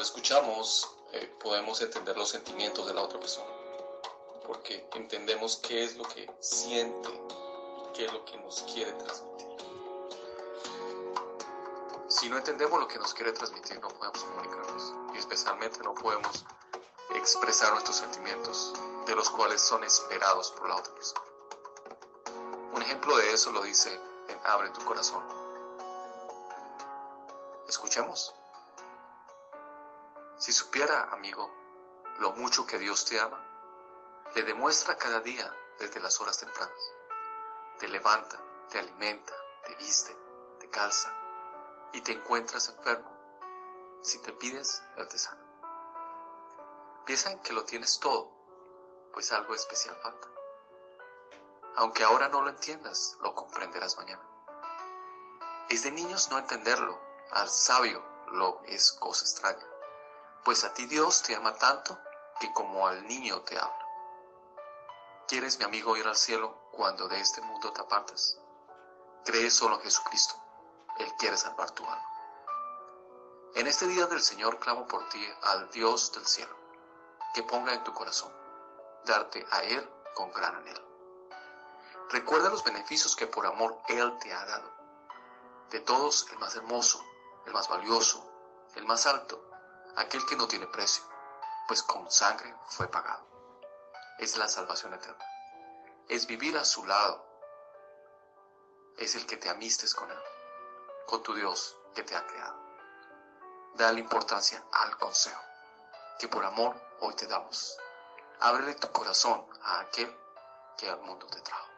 escuchamos eh, podemos entender los sentimientos de la otra persona, porque entendemos qué es lo que siente, qué es lo que nos quiere transmitir. Si no entendemos lo que nos quiere transmitir, no podemos comunicarnos y especialmente no podemos expresar nuestros sentimientos, de los cuales son esperados por la otra persona. Un ejemplo de eso lo dice en Abre tu corazón. Escuchemos. Si supiera, amigo, lo mucho que Dios te ama, le demuestra cada día desde las horas tempranas. Te levanta, te alimenta, te viste, te calza y te encuentras enfermo. Si te pides, Él te sana. Piensa en que lo tienes todo, pues algo especial falta. Aunque ahora no lo entiendas, lo comprenderás mañana. Es de niños no entenderlo, al sabio lo es cosa extraña pues a ti Dios te ama tanto que como al niño te habla. ¿Quieres, mi amigo, ir al cielo cuando de este mundo te apartas? Cree solo en Jesucristo. Él quiere salvar tu alma. En este día del Señor clamo por ti al Dios del cielo, que ponga en tu corazón darte a Él con gran anhelo. Recuerda los beneficios que por amor Él te ha dado. De todos, el más hermoso, el más valioso, el más alto, aquel que no tiene precio, pues con sangre fue pagado. Es la salvación eterna. Es vivir a su lado. Es el que te amistes con Él, con tu Dios que te ha creado. Dale importancia al consejo que por amor hoy te damos. Ábrele tu corazón a aquel que al mundo te trajo.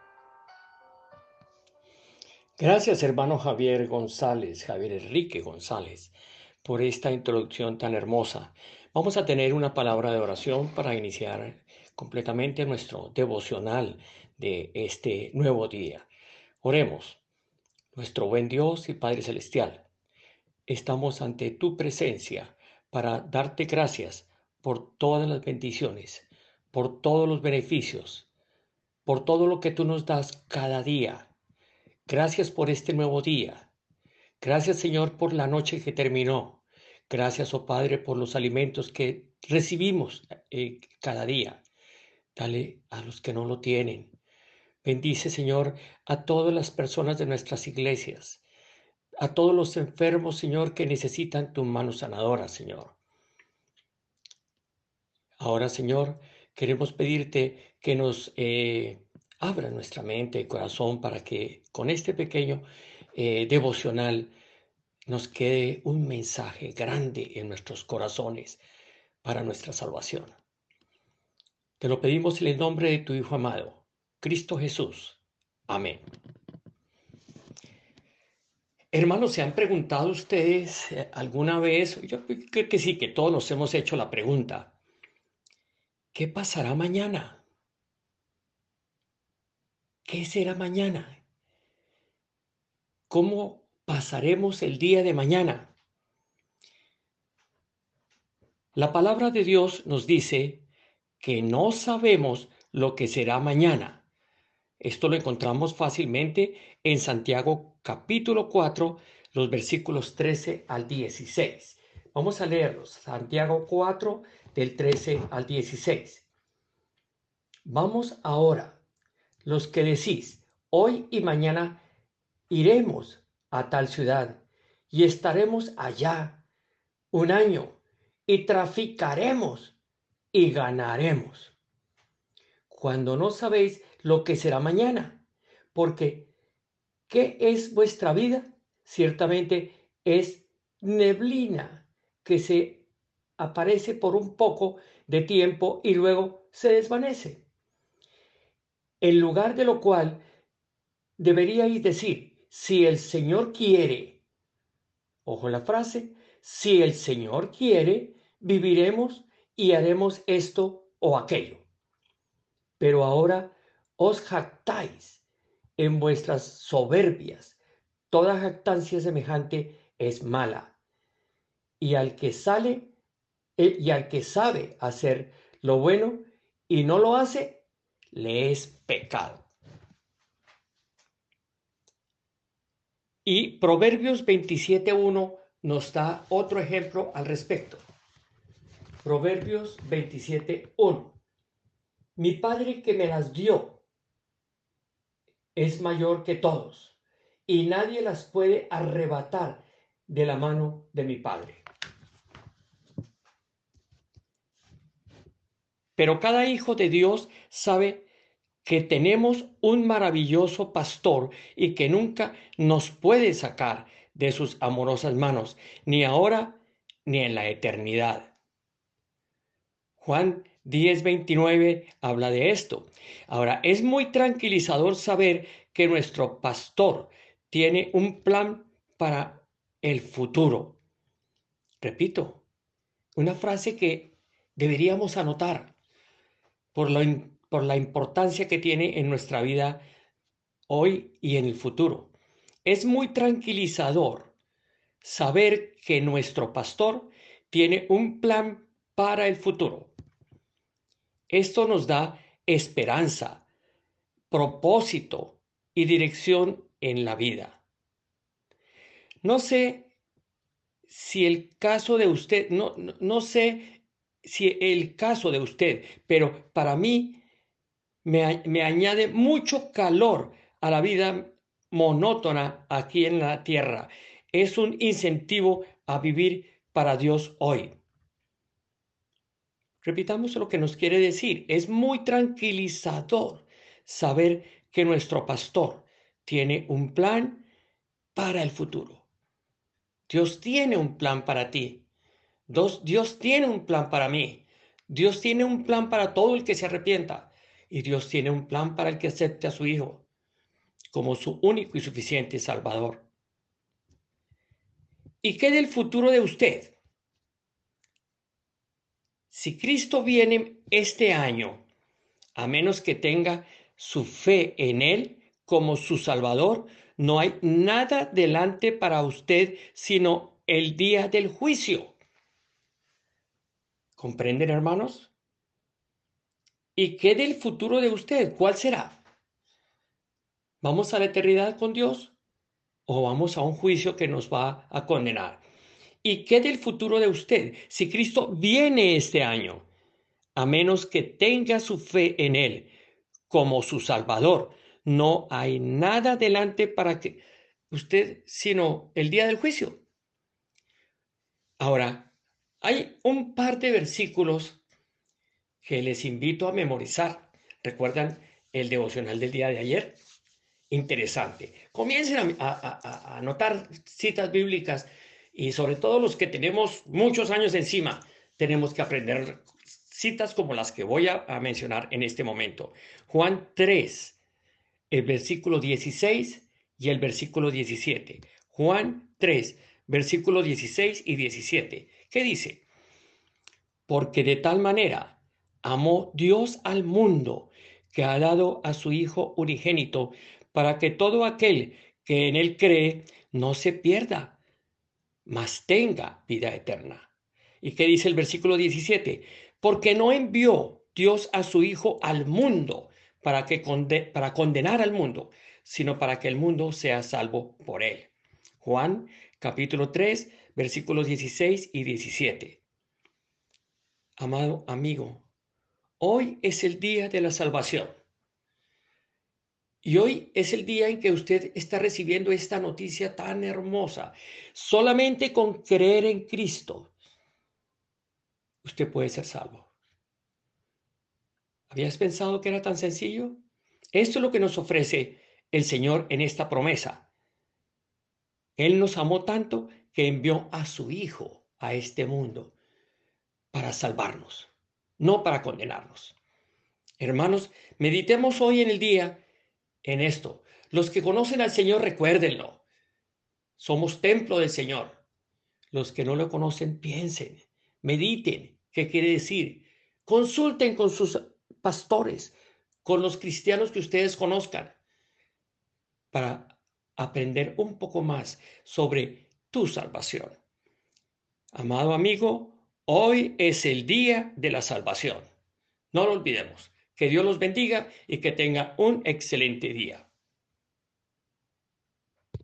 Gracias, hermano Javier González, Javier Enrique González por esta introducción tan hermosa. Vamos a tener una palabra de oración para iniciar completamente nuestro devocional de este nuevo día. Oremos. Nuestro buen Dios y Padre Celestial, estamos ante tu presencia para darte gracias por todas las bendiciones, por todos los beneficios, por todo lo que tú nos das cada día. Gracias por este nuevo día. Gracias Señor por la noche que terminó. Gracias, oh Padre, por los alimentos que recibimos eh, cada día. Dale a los que no lo tienen. Bendice, Señor, a todas las personas de nuestras iglesias, a todos los enfermos, Señor, que necesitan tu mano sanadora, Señor. Ahora, Señor, queremos pedirte que nos eh, abra nuestra mente y corazón para que con este pequeño eh, devocional nos quede un mensaje grande en nuestros corazones para nuestra salvación. Te lo pedimos en el nombre de tu Hijo amado, Cristo Jesús. Amén. Hermanos, ¿se han preguntado ustedes eh, alguna vez? Yo creo que sí, que todos nos hemos hecho la pregunta. ¿Qué pasará mañana? ¿Qué será mañana? ¿Cómo pasaremos el día de mañana? La palabra de Dios nos dice que no sabemos lo que será mañana. Esto lo encontramos fácilmente en Santiago capítulo 4, los versículos 13 al 16. Vamos a leerlos. Santiago 4, del 13 al 16. Vamos ahora, los que decís, hoy y mañana iremos a tal ciudad y estaremos allá un año y traficaremos y ganaremos. Cuando no sabéis lo que será mañana, porque ¿qué es vuestra vida? Ciertamente es neblina que se aparece por un poco de tiempo y luego se desvanece. En lugar de lo cual deberíais decir, si el Señor quiere, ojo la frase, si el Señor quiere, viviremos y haremos esto o aquello. Pero ahora os jactáis en vuestras soberbias. Toda jactancia semejante es mala. Y al que sale eh, y al que sabe hacer lo bueno y no lo hace, le es pecado. Y Proverbios 27.1 nos da otro ejemplo al respecto. Proverbios 27.1. Mi Padre que me las dio es mayor que todos y nadie las puede arrebatar de la mano de mi Padre. Pero cada hijo de Dios sabe que tenemos un maravilloso pastor y que nunca nos puede sacar de sus amorosas manos, ni ahora ni en la eternidad. Juan 10:29 habla de esto. Ahora, es muy tranquilizador saber que nuestro pastor tiene un plan para el futuro. Repito, una frase que deberíamos anotar por, por la importancia que tiene en nuestra vida hoy y en el futuro. Es muy tranquilizador saber que nuestro pastor tiene un plan para el futuro. Esto nos da esperanza, propósito y dirección en la vida. No sé si el caso de usted, no, no, sé si el caso de usted, pero para mí me, añade mucho calor a la vida monótona aquí en la tierra. Es un incentivo a vivir para Dios hoy. Repitamos lo que nos quiere decir. Es muy tranquilizador saber que nuestro pastor tiene un plan para el futuro. Dios tiene un plan para ti. Dios tiene un plan para mí. Dios tiene un plan para todo el que se arrepienta. Y Dios tiene un plan para el que acepte a su Hijo como su único y suficiente Salvador. ¿Y qué del futuro de usted? Si Cristo viene este año, a menos que tenga su fe en Él como su Salvador, no hay nada delante para usted sino el día del juicio. ¿Comprenden, hermanos? ¿Y qué del futuro de usted? ¿Cuál será? ¿Vamos a la eternidad con Dios o vamos a un juicio que nos va a condenar? ¿Y qué del futuro de usted si Cristo viene este año? A menos que tenga su fe en Él como su Salvador, no hay nada delante para que usted, sino el día del juicio. Ahora, hay un par de versículos que les invito a memorizar. ¿Recuerdan el devocional del día de ayer? Interesante. Comiencen a, a anotar citas bíblicas y sobre todo los que tenemos muchos años encima, tenemos que aprender citas como las que voy a, mencionar en este momento. Juan 3, el versículo 16 y el versículo 17. Juan 3, versículo 16 y 17. ¿Qué dice? Porque de tal manera amó Dios al mundo que ha dado a su Hijo unigénito para que todo aquel que en él cree no se pierda, mas tenga vida eterna. ¿Y qué dice el versículo 17? Porque no envió Dios a su Hijo al mundo para, que para condenar al mundo, sino para que el mundo sea salvo por él. Juan capítulo 3, versículos 16 y 17. Amado amigo, hoy es el día de la salvación. Y hoy es el día en que usted está recibiendo esta noticia tan hermosa. Solamente con creer en Cristo, usted puede ser salvo. ¿Habías pensado que era tan sencillo? Esto es lo que nos ofrece el Señor en esta promesa. Él nos amó tanto que envió a su Hijo a este mundo para salvarnos, no para condenarnos. Hermanos, meditemos hoy en el día en esto. Los que conocen al Señor, recuérdenlo. Somos templo del Señor. Los que no lo conocen, piensen, mediten qué quiere decir. Consulten con sus pastores, con los cristianos que ustedes conozcan, para aprender un poco más sobre tu salvación. Amado amigo, hoy es el día de la salvación. No lo olvidemos. Que Dios los bendiga y que tenga un excelente día.